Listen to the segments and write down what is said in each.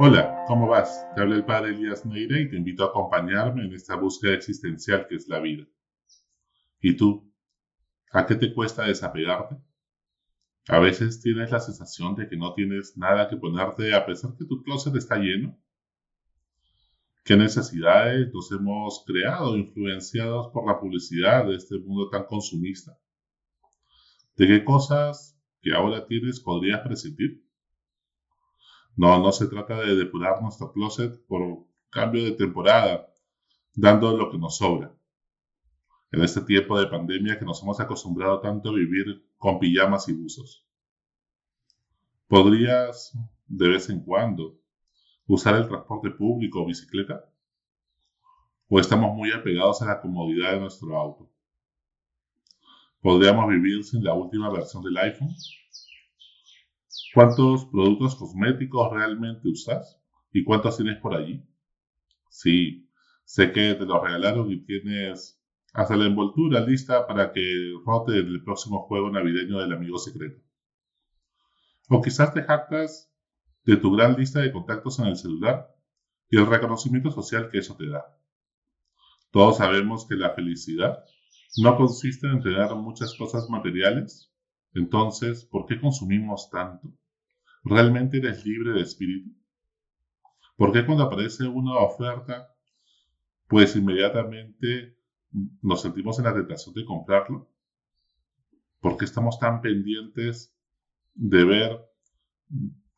Hola, ¿cómo vas? Te habla el padre Elías Neira y te invito a acompañarme en esta búsqueda existencial que es la vida. ¿Y tú? ¿A qué te cuesta desapegarte? A veces tienes la sensación de que no tienes nada que ponerte a pesar que tu closet está lleno. ¿Qué necesidades nos hemos creado influenciados por la publicidad de este mundo tan consumista? ¿De qué cosas que ahora tienes podrías prescindir? No, no se trata de depurar nuestro closet por cambio de temporada, dando lo que nos sobra. En este tiempo de pandemia que nos hemos acostumbrado tanto a vivir con pijamas y buzos. ¿Podrías, de vez en cuando, usar el transporte público o bicicleta? ¿O estamos muy apegados a la comodidad de nuestro auto? ¿Podríamos vivir sin la última versión del iPhone? ¿Cuántos productos cosméticos realmente usas? ¿Y cuántos tienes por allí? Sí, sé que te los regalaron y tienes hasta la envoltura lista para que rote el próximo juego navideño del amigo secreto. O quizás te jactas de tu gran lista de contactos en el celular y el reconocimiento social que eso te da. Todos sabemos que la felicidad no consiste en tener muchas cosas materiales. Entonces, ¿por qué consumimos tanto? ¿Realmente eres libre de espíritu? ¿Por qué cuando aparece una oferta, pues inmediatamente nos sentimos en la tentación de comprarlo? ¿Por qué estamos tan pendientes de ver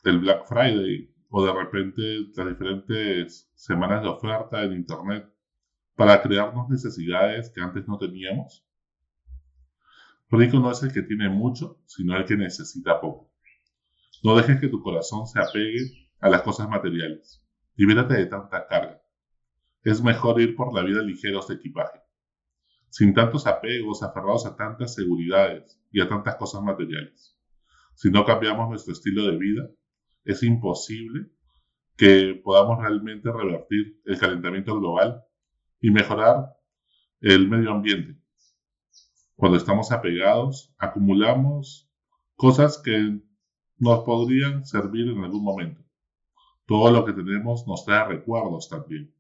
el Black Friday o de repente las diferentes semanas de oferta en Internet para crearnos necesidades que antes no teníamos? Rico no es el que tiene mucho, sino el que necesita poco. No dejes que tu corazón se apegue a las cosas materiales. Libérate de tanta carga. Es mejor ir por la vida ligeros de equipaje, sin tantos apegos aferrados a tantas seguridades y a tantas cosas materiales. Si no cambiamos nuestro estilo de vida, es imposible que podamos realmente revertir el calentamiento global y mejorar el medio ambiente. Cuando estamos apegados, acumulamos cosas que nos podrían servir en algún momento. Todo lo que tenemos nos trae recuerdos también.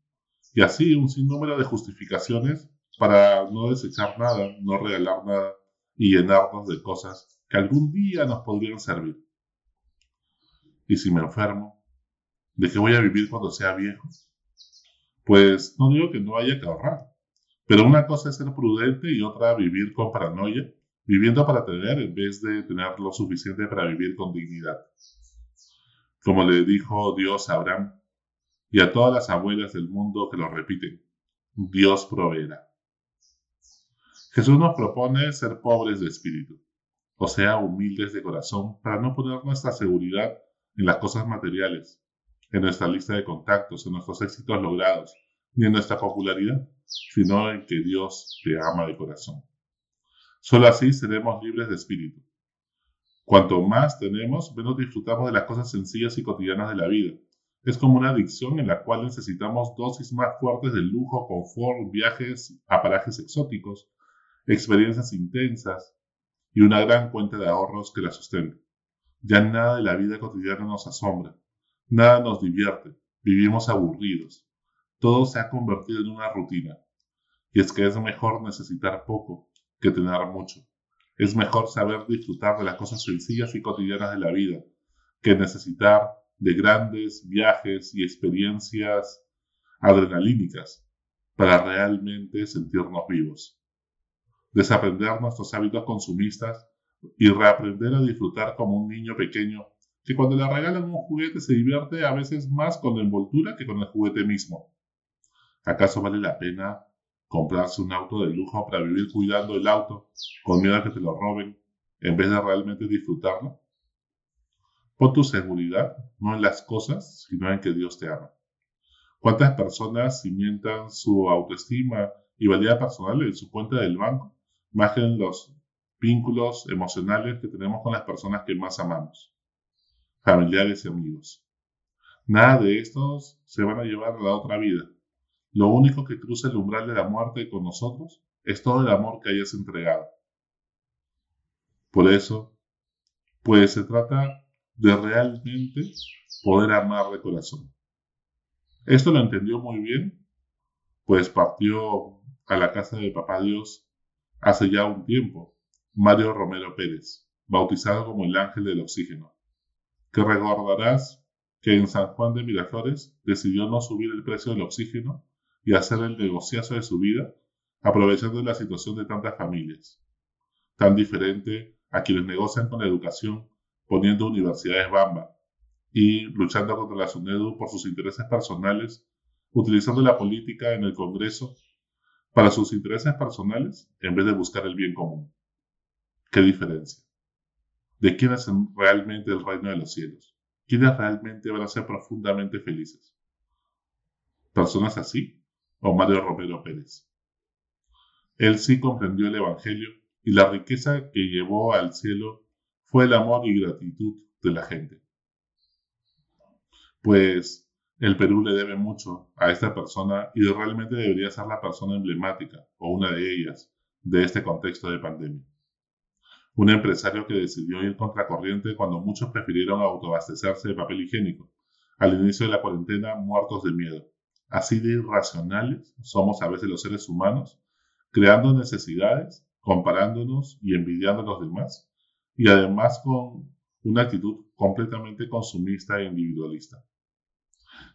Y así un sinnúmero de justificaciones para no desechar nada, no regalar nada y llenarnos de cosas que algún día nos podrían servir. ¿Y si me enfermo? ¿De qué voy a vivir cuando sea viejo? Pues no digo que no haya que ahorrar, pero una cosa es ser prudente y otra vivir con paranoia viviendo para tener en vez de tener lo suficiente para vivir con dignidad. Como le dijo Dios a Abraham y a todas las abuelas del mundo que lo repiten, Dios proveerá. Jesús nos propone ser pobres de espíritu, o sea, humildes de corazón, para no poner nuestra seguridad en las cosas materiales, en nuestra lista de contactos, en nuestros éxitos logrados, ni en nuestra popularidad, sino en que Dios te ama de corazón. Solo así seremos libres de espíritu. Cuanto más tenemos, menos disfrutamos de las cosas sencillas y cotidianas de la vida. Es como una adicción en la cual necesitamos dosis más fuertes de lujo, confort, viajes a parajes exóticos, experiencias intensas y una gran cuenta de ahorros que la sustente. Ya nada de la vida cotidiana nos asombra, nada nos divierte, vivimos aburridos. Todo se ha convertido en una rutina. Y es que es mejor necesitar poco que tener mucho. Es mejor saber disfrutar de las cosas sencillas y cotidianas de la vida que necesitar de grandes viajes y experiencias adrenalínicas para realmente sentirnos vivos. Desaprender nuestros hábitos consumistas y reaprender a disfrutar como un niño pequeño que cuando le regalan un juguete se divierte a veces más con la envoltura que con el juguete mismo. ¿Acaso vale la pena comprarse un auto de lujo para vivir cuidando el auto con miedo a que te lo roben en vez de realmente disfrutarlo? Pon tu seguridad no en las cosas, sino en que Dios te ama. ¿Cuántas personas cimientan su autoestima y valía personal en su cuenta del banco más que en los vínculos emocionales que tenemos con las personas que más amamos, familiares y amigos? Nada de estos se van a llevar a la otra vida, lo único que cruza el umbral de la muerte con nosotros es todo el amor que hayas entregado. Por eso, pues se trata de realmente poder amar de corazón. Esto lo entendió muy bien, pues partió a la casa de Papá Dios hace ya un tiempo, Mario Romero Pérez, bautizado como el ángel del oxígeno, que recordarás que en San Juan de Miraflores decidió no subir el precio del oxígeno y hacer el negociazo de su vida, aprovechando la situación de tantas familias. Tan diferente a quienes negocian con la educación poniendo universidades Bamba y luchando contra la SUNEDU por sus intereses personales, utilizando la política en el Congreso para sus intereses personales en vez de buscar el bien común. ¿Qué diferencia? ¿De quién es realmente el reino de los cielos? ¿Quiénes realmente van a ser profundamente felices? ¿Personas así? ¿O Mario Romero Pérez? Él sí comprendió el Evangelio y la riqueza que llevó al cielo fue el amor y gratitud de la gente. Pues el Perú le debe mucho a esta persona y realmente debería ser la persona emblemática o una de ellas de este contexto de pandemia. Un empresario que decidió ir contracorriente cuando muchos prefirieron autoabastecerse de papel higiénico, al inicio de la cuarentena muertos de miedo. Así de irracionales somos a veces los seres humanos, creando necesidades, comparándonos y envidiando a los demás, y además con una actitud completamente consumista e individualista.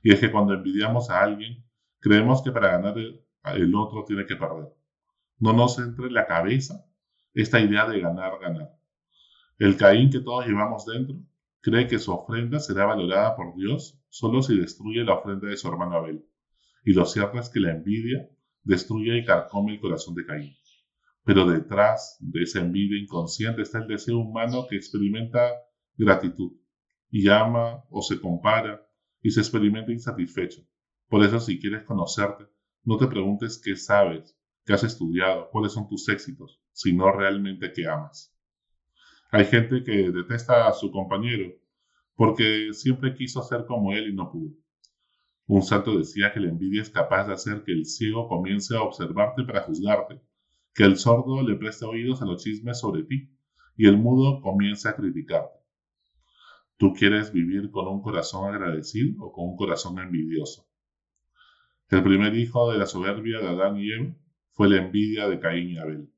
Y es que cuando envidiamos a alguien, creemos que para ganar el, otro tiene que perder. No nos entre en la cabeza esta idea de ganar, ganar. El Caín que todos llevamos dentro cree que su ofrenda será valorada por Dios solo si destruye la ofrenda de su hermano Abel. Y lo cierto es que la envidia destruye y carcome el corazón de Caín. Pero detrás de esa envidia inconsciente está el deseo humano que experimenta gratitud y ama o se compara y se experimenta insatisfecho. Por eso si quieres conocerte, no te preguntes qué sabes, qué has estudiado, cuáles son tus éxitos, sino realmente qué amas. Hay gente que detesta a su compañero porque siempre quiso ser como él y no pudo. Un santo decía que la envidia es capaz de hacer que el ciego comience a observarte para juzgarte, que el sordo le preste oídos a los chismes sobre ti y el mudo comience a criticarte. ¿Tú quieres vivir con un corazón agradecido o con un corazón envidioso? El primer hijo de la soberbia de Adán y Eva fue la envidia de Caín y Abel.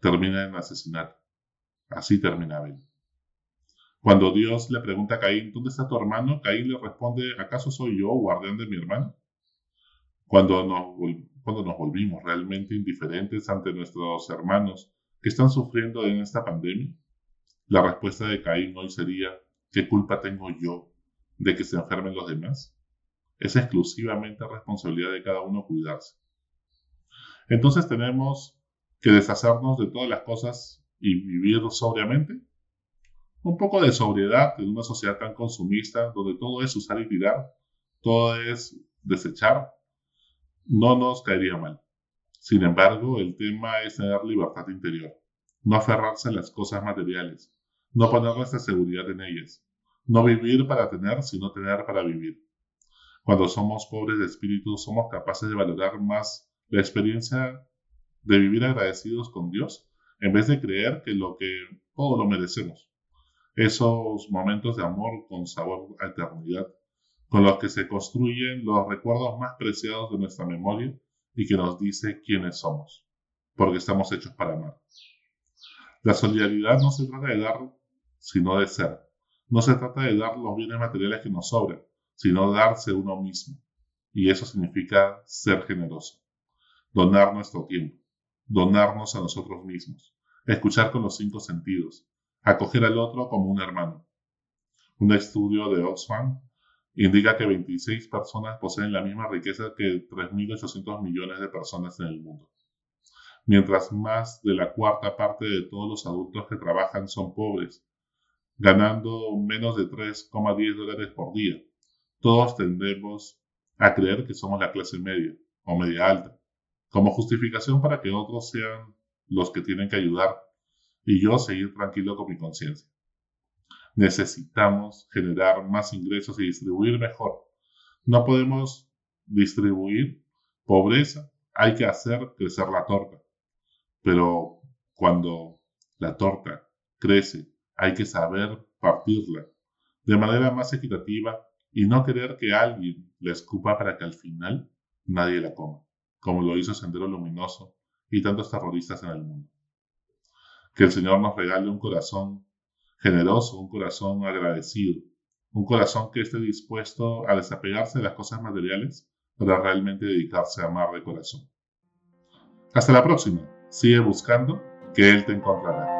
Termina en asesinato. Así termina Abel. Cuando Dios le pregunta a Caín, ¿dónde está tu hermano? Caín le responde, ¿acaso soy yo, guardián de mi hermano? Cuando nos, cuando nos volvimos realmente indiferentes ante nuestros hermanos que están sufriendo en esta pandemia, la respuesta de Caín hoy sería, ¿qué culpa tengo yo de que se enfermen los demás? Es exclusivamente responsabilidad de cada uno cuidarse. Entonces tenemos que deshacernos de todas las cosas y vivir sobriamente. Un poco de sobriedad en una sociedad tan consumista donde todo es usar y tirar, todo es desechar, no nos caería mal. Sin embargo, el tema es tener libertad interior, no aferrarse a las cosas materiales, no poner nuestra seguridad en ellas, no vivir para tener, sino tener para vivir. Cuando somos pobres de espíritu, somos capaces de valorar más la experiencia de vivir agradecidos con Dios, en vez de creer que lo que todo lo merecemos. Esos momentos de amor con sabor a eternidad, con los que se construyen los recuerdos más preciados de nuestra memoria y que nos dice quiénes somos, porque estamos hechos para amar. La solidaridad no se trata de dar sino de ser. No se trata de dar los bienes materiales que nos sobran, sino darse uno mismo. Y eso significa ser generoso. Donar nuestro tiempo, donarnos a nosotros mismos, escuchar con los cinco sentidos, acoger al otro como un hermano. Un estudio de Oxfam indica que 26 personas poseen la misma riqueza que 3.800 millones de personas en el mundo. Mientras más de la cuarta parte de todos los adultos que trabajan son pobres ganando menos de 3,10 dólares por día. Todos tendemos a creer que somos la clase media o media alta, como justificación para que otros sean los que tienen que ayudar y yo seguir tranquilo con mi conciencia. Necesitamos generar más ingresos y distribuir mejor. No podemos distribuir pobreza, hay que hacer crecer la torta. Pero cuando la torta crece hay que saber partirla de manera más equitativa y no querer que alguien la escupa para que al final nadie la coma, como lo hizo Sendero Luminoso y tantos terroristas en el mundo. Que el Señor nos regale un corazón generoso, un corazón agradecido, un corazón que esté dispuesto a desapegarse de las cosas materiales para realmente dedicarse a amar de corazón. Hasta la próxima. Sigue buscando que Él te encontrará.